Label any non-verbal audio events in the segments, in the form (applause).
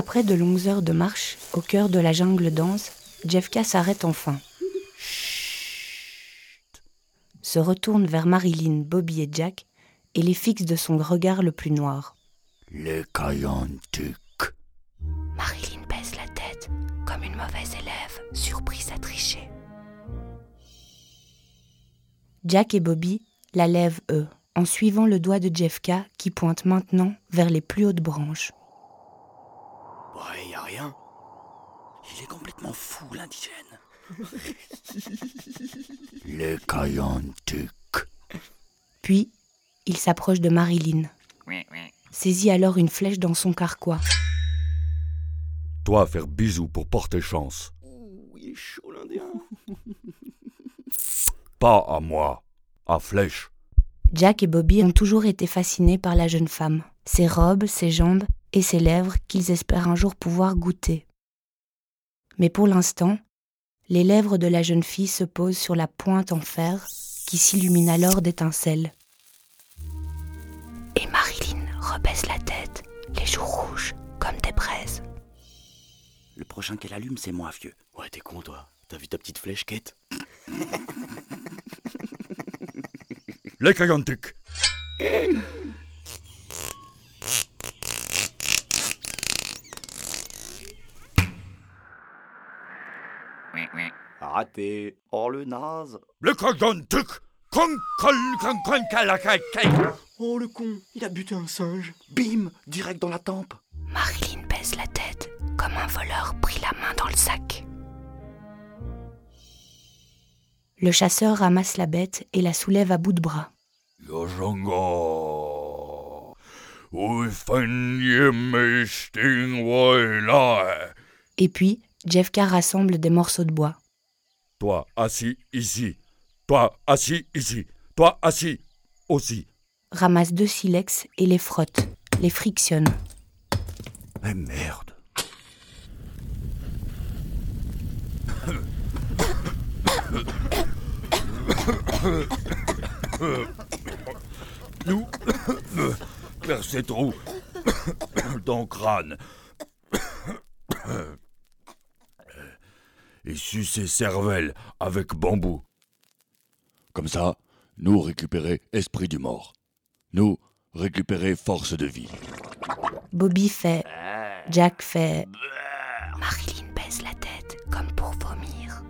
Après de longues heures de marche, au cœur de la jungle dense, Jeffka s'arrête enfin. Se retourne vers Marilyn, Bobby et Jack et les fixe de son regard le plus noir. Le Kayantuk. Marilyn baisse la tête, comme une mauvaise élève, surprise à tricher. Jack et Bobby la lèvent, eux, en suivant le doigt de Jeffka qui pointe maintenant vers les plus hautes branches. Ouais, y a rien. Il est complètement fou, l'indigène. (laughs) Le Kayantuk. Puis, il s'approche de Marilyn. Saisit alors une flèche dans son carquois. Toi, faire bisous pour porter chance. Ouh, il est chaud, l'Indien. (laughs) Pas à moi, à flèche. Jack et Bobby ont toujours été fascinés par la jeune femme, ses robes, ses jambes et ses lèvres qu'ils espèrent un jour pouvoir goûter. Mais pour l'instant, les lèvres de la jeune fille se posent sur la pointe en fer qui s'illumine alors d'étincelles. Et Marilyn rebaisse la tête, les joues rouges comme des braises. Le prochain qu'elle allume, c'est moi, vieux. Ouais, t'es con, toi. T'as vu ta petite flèche, Kate? (laughs) Les Raté. Oh, le naze. Le kai. Oh, le con, il a buté un singe. Bim Direct dans la tempe. Marilyn baisse la tête, comme un voleur pris la main dans le sac. Le chasseur ramasse la bête et la soulève à bout de bras. Et puis, Jeffka rassemble des morceaux de bois. Toi, assis ici. Toi, assis ici. Toi, assis aussi. ramasse deux silex et les frotte, les frictionne. Mais merde. Nous, trous dans le crâne. Et sucer cervelle avec bambou. Comme ça, nous récupérer esprit du mort. Nous récupérer force de vie. Bobby fait. Jack fait. Marilyn baisse la tête, comme pour vomir.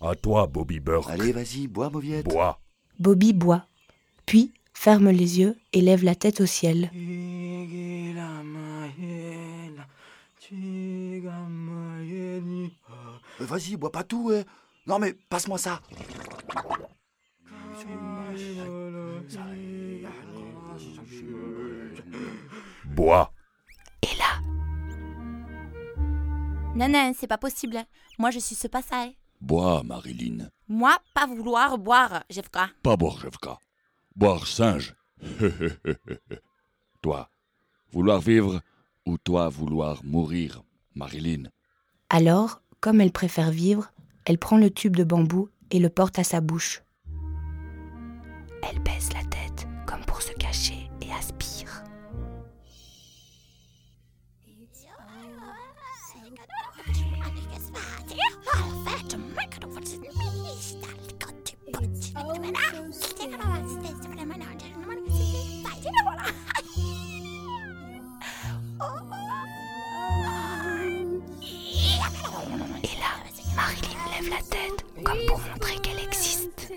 À toi, Bobby Burke. Allez, vas-y, bois, mauviette. Bois. Bobby boit, puis ferme les yeux et lève la tête au ciel. Vas-y, bois pas tout, ouais. Non, mais passe-moi ça. Bois. Et là, Non, non, c'est pas possible. Moi, je suis ce pas ça. hein. Bois, Marilyn. Moi, pas vouloir boire, Jeffka. Pas boire, Jevka. Boire singe. (laughs) toi, vouloir vivre ou toi vouloir mourir, Marilyn. alors, comme elle préfère vivre, elle prend le tube de bambou et le porte à sa bouche. Elle baisse la tête, comme pour se cacher, et aspire. Lève la tête, comme pour montrer qu'elle existe.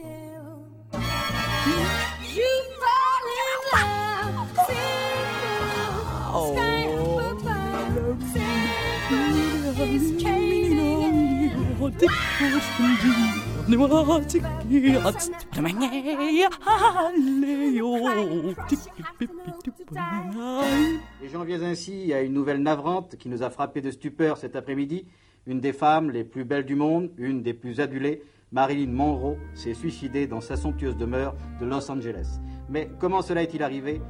Et j'en viens ainsi à une nouvelle navrante qui nous a frappé de stupeur cet après-midi. Une des femmes les plus belles du monde, une des plus adulées, Marilyn Monroe, s'est suicidée dans sa somptueuse demeure de Los Angeles. Mais comment cela est-il arrivé?